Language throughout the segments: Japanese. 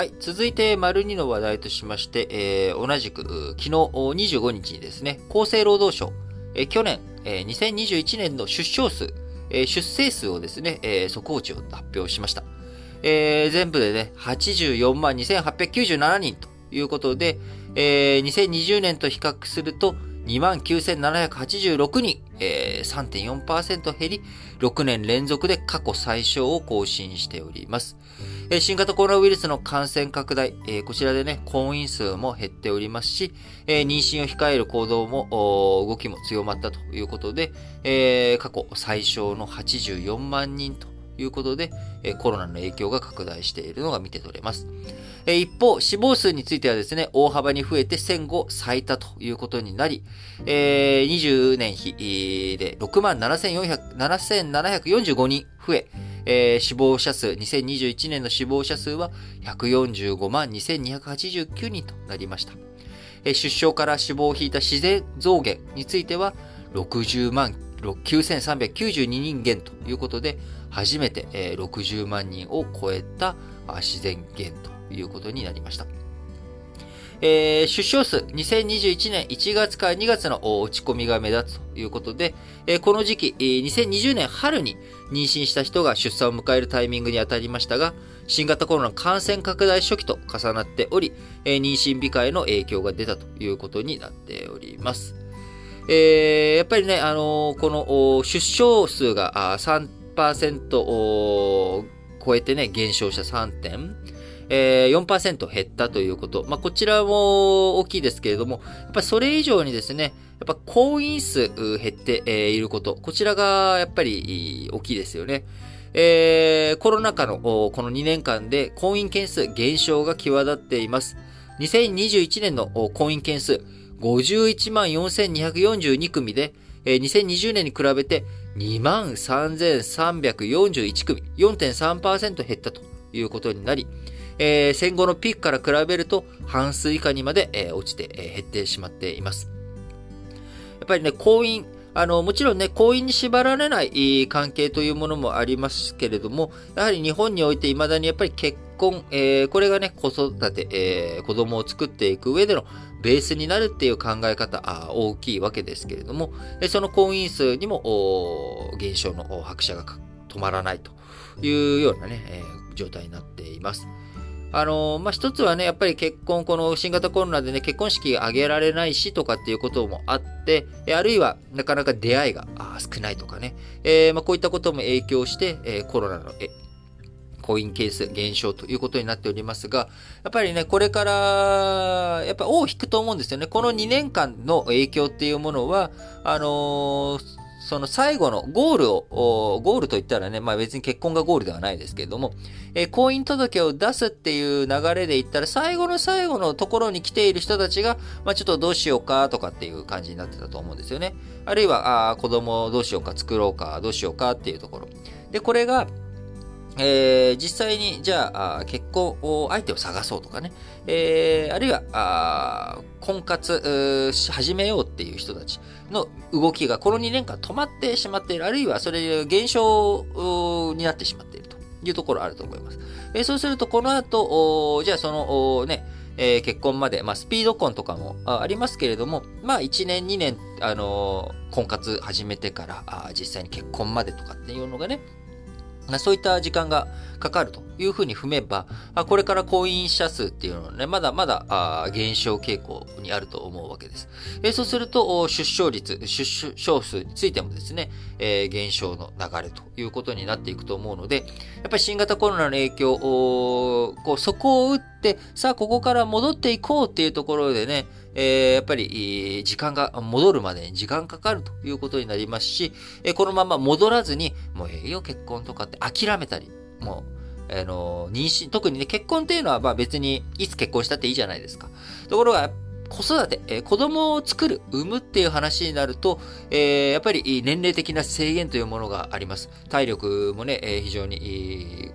はい。続いて、丸2の話題としまして、えー、同じく、昨日25日にですね、厚生労働省、えー、去年、えー、2021年の出生数、えー、出生数をですね、えー、速報値を発表しました。えー、全部でね、84万2897人ということで、えー、2020年と比較すると、29,786人、えー、3.4%減り、6年連続で過去最小を更新しております。新型コロナウイルスの感染拡大、こちらでね、婚姻数も減っておりますし、妊娠を控える行動も、動きも強まったということで、過去最小の84万人ということで、コロナの影響が拡大しているのが見て取れます。一方、死亡数についてはですね、大幅に増えて戦後最多ということになり、20年比で67,745人増え、え死亡者数、2021年の死亡者数は145万2289人となりました。出生から死亡を引いた自然増減については60万9392人減ということで、初めて60万人を超えた自然減ということになりました。えー、出生数、2021年1月から2月の落ち込みが目立つということで、えー、この時期、2020年春に妊娠した人が出産を迎えるタイミングにあたりましたが、新型コロナ感染拡大初期と重なっており、えー、妊娠控えの影響が出たということになっております。えー、やっぱりね、あのー、この出生数が3%を超えてね、減少した3点、えー、4%減ったということ。まあ、こちらも大きいですけれども、やっぱりそれ以上にですね、やっぱ婚姻数減っていること。こちらがやっぱり大きいですよね。えー、コロナ禍のこの2年間で婚姻件数減少が際立っています。2021年の婚姻件数、51万4242組で、えー、2020年に比べて2万3341組、4.3%減ったということになり、えー、戦後のピークから比べると半数以下にまで、えー、落ちて、えー、減ってしまっています。やっぱりね、婚姻、あの、もちろんね、婚姻に縛られない関係というものもありますけれども、やはり日本において未だにやっぱり結婚、えー、これがね、子育て、えー、子供を作っていく上でのベースになるっていう考え方、あ大きいわけですけれども、その婚姻数にも減少の拍車が止まらないというようなね、えー、状態になっています。あのまあ、一つはね、やっぱり結婚、この新型コロナでね、結婚式挙げられないしとかっていうこともあって、あるいはなかなか出会いが少ないとかね、えー、まあ、こういったことも影響して、えー、コロナの婚姻係数減少ということになっておりますが、やっぱりね、これから、やっぱ尾を引くと思うんですよね。この2年間の影響っていうものは、あのーその最後のゴールを、ゴールと言ったらね、まあ別に結婚がゴールではないですけれども、えー、婚姻届を出すっていう流れで言ったら、最後の最後のところに来ている人たちが、まあちょっとどうしようかとかっていう感じになってたと思うんですよね。あるいは、あ子供をどうしようか作ろうか、どうしようかっていうところ。で、これが、えー、実際に、じゃあ、結婚相手を探そうとかね、えー、あるいは、あ婚活始めようっていう人たちの動きがこの2年間止まってしまっている、あるいはそれ減少になってしまっているというところあると思います。えー、そうすると、この後、じゃあその、ね、えー、結婚まで、まあ、スピード婚とかもありますけれども、まあ、1年、2年、あのー、婚活始めてから、あ実際に結婚までとかっていうのがね、そういった時間がかかるというふうに踏めば、これから婚姻者数っていうのはね、まだまだ減少傾向にあると思うわけです。そうすると、出生率、出生数についてもですね、減少の流れということになっていくと思うので、やっぱり新型コロナの影響、こうそこを打って、さあここから戻っていこうっていうところでね、えー、やっぱり、時間が、戻るまでに時間かかるということになりますし、えこのまま戻らずに、もうええよ結婚とかって諦めたり、もう、あの、妊娠、特にね、結婚っていうのは、まあ別に、いつ結婚したっていいじゃないですか。ところが、子育て、えー、子供を作る、産むっていう話になると、えー、やっぱり年齢的な制限というものがあります。体力もね、えー、非常に、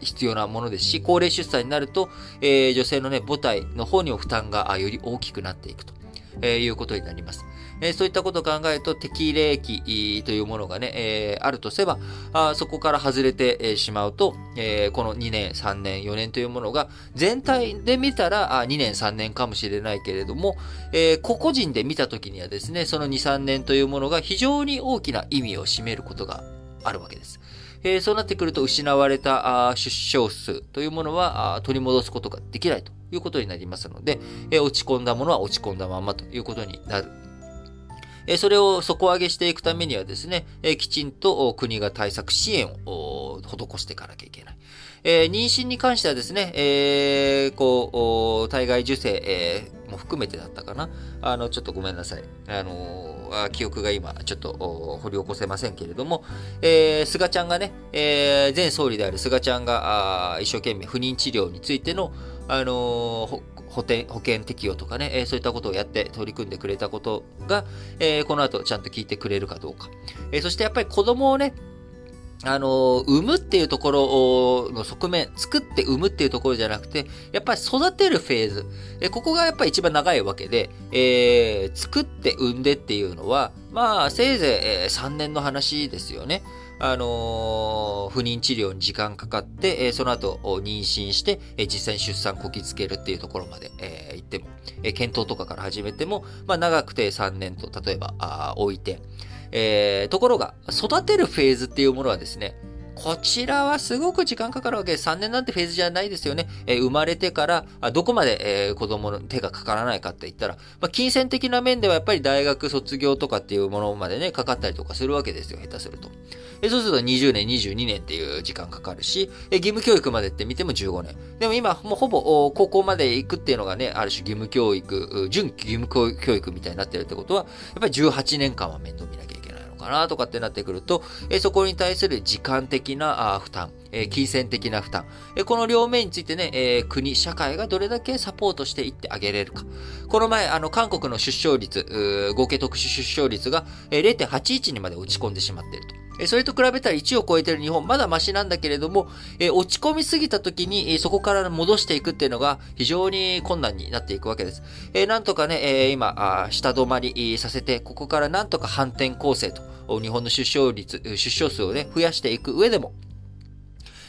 必要なものですし、高齢出産になると、えー、女性のね、母体の方にも負担がより大きくなっていくと、えー、いうことになります。えそういったことを考えると適齢期というものがね、えあるとすれば、あそこから外れてしまうと、えこの2年、3年、4年というものが全体で見たらあ2年、3年かもしれないけれども、え個々人で見たときにはですね、その2、3年というものが非常に大きな意味を占めることがあるわけです。えー、そうなってくると失われたあ出生数というものはあ取り戻すことができないということになりますので、えー、落ち込んだものは落ち込んだままということになる。え、それを底上げしていくためにはですね、え、きちんと国が対策支援を施していかなきゃいけない。え、妊娠に関してはですね、え、こう、体外受精、も含めてだったかな。あの、ちょっとごめんなさい。あのー、記憶が今、ちょっと掘り起こせませんけれども、えー、菅ちゃんがね、えー、前総理である菅ちゃんが、あ一生懸命不妊治療についての、あのー、保険保険適用とかね、えー、そういったことをやって取り組んでくれたことが、えー、この後ちゃんと聞いてくれるかどうか。えー、そしてやっぱり子供をね、あの、産むっていうところの側面、作って産むっていうところじゃなくて、やっぱり育てるフェーズ。えここがやっぱり一番長いわけで、えー、作って産んでっていうのは、まあ、せいぜい、3年の話ですよね。あのー、不妊治療に時間かかって、えー、その後妊娠して、えー、実際に出産こきつけるっていうところまで、えー、行っても、え、検討とかから始めても、まあ長くて3年と例えばあ置いて、えー、ところが、育てるフェーズっていうものはですね、こちらはすごく時間かかるわけです。3年なんてフェーズじゃないですよね。えー、生まれてから、あどこまで、えー、子供の手がかからないかって言ったら、まあ、金銭的な面ではやっぱり大学卒業とかっていうものまでね、かかったりとかするわけですよ、下手すると。えー、そうすると20年、22年っていう時間かかるし、えー、義務教育までって見ても15年。でも今、もうほぼ高校まで行くっていうのがね、ある種義務教育、準義務教育みたいになってるってことは、やっぱり18年間は面倒見なきゃ。かなとかってなってくると、えそこに対する時間的な負担、え金銭的な負担、えこの両面についてね、え国、社会がどれだけサポートしていってあげれるか。この前、あの、韓国の出生率、合計特殊出生率が、え0.81にまで落ち込んでしまっていると。えそれと比べたら1を超えてる日本、まだマシなんだけれども、え落ち込みすぎた時に、そこから戻していくっていうのが非常に困難になっていくわけです。えなんとかね、え今、下止まりさせて、ここからなんとか反転攻勢と、日本の出生率、出生数をね、増やしていく上でも、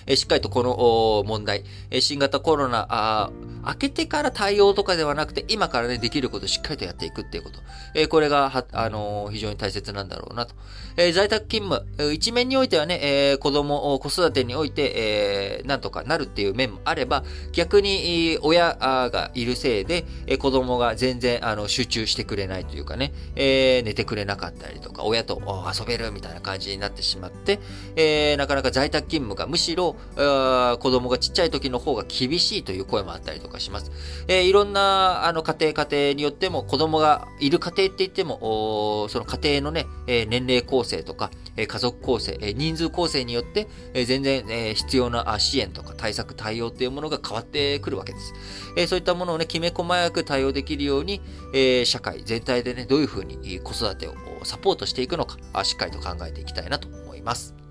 えしっかりとこの問題、え新型コロナあ、明けてから対応とかではなくて、今からね、できることをしっかりとやっていくっていうこと。えこれが、は、あの非常に大切なんだろうなと。え在宅勤務、一面においてはね、え子供、子育てにおいて、えなんとかなるっていう面もあれば、逆に、親がいるせいで、え子供が全然、あの、集中してくれないというかね、え寝てくれなかったりとか、親と遊べるみたいな感じになってしまって、えなかなか在宅勤務がむしろ、子供がちっちゃい時の方が厳しいという声もあったりとかします。えー、いろんな、あの、家庭家庭によっても、子供がいる家庭って言っても、その家庭のね、えー、年齢構成とか、えー、家族構成、えー、人数構成によって、えー、全然、えー、必要な支援とか対策、対応っていうものが変わってくるわけです。えー、そういったものをね、きめ細やく対応できるように、えー、社会全体でね、どういうふうに子育てをサポートしていくのか、しっかりと考えていきたいなと思います。